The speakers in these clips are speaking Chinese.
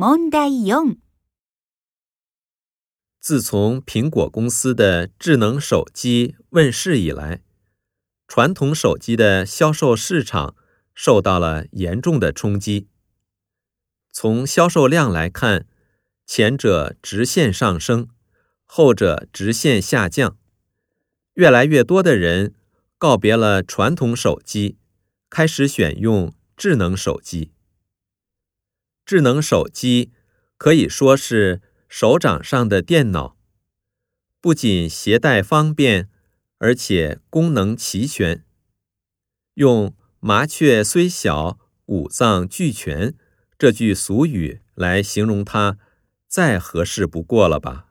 問題四。自從蘋果公司的智能手機問世以來，傳統手機的銷售市場受到了嚴重的衝擊。從銷售量來看，前者直線上升，後者直線下降。越來越多的人告別了傳統手機，開始選用智能手機。智能手机可以说是手掌上的电脑，不仅携带方便，而且功能齐全。用“麻雀虽小，五脏俱全”这句俗语来形容它，再合适不过了吧？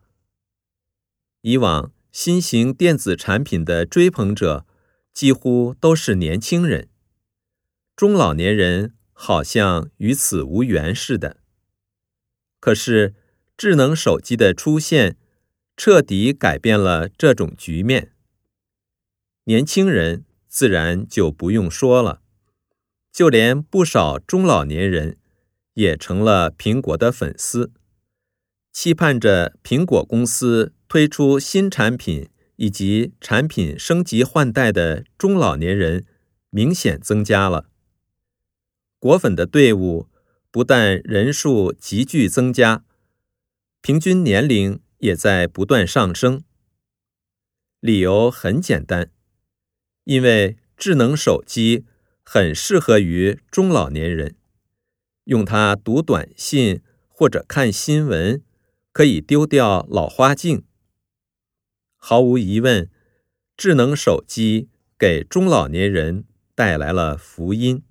以往新型电子产品的追捧者几乎都是年轻人，中老年人。好像与此无缘似的。可是，智能手机的出现彻底改变了这种局面。年轻人自然就不用说了，就连不少中老年人也成了苹果的粉丝，期盼着苹果公司推出新产品以及产品升级换代的中老年人明显增加了。果粉的队伍不但人数急剧增加，平均年龄也在不断上升。理由很简单，因为智能手机很适合于中老年人，用它读短信或者看新闻，可以丢掉老花镜。毫无疑问，智能手机给中老年人带来了福音。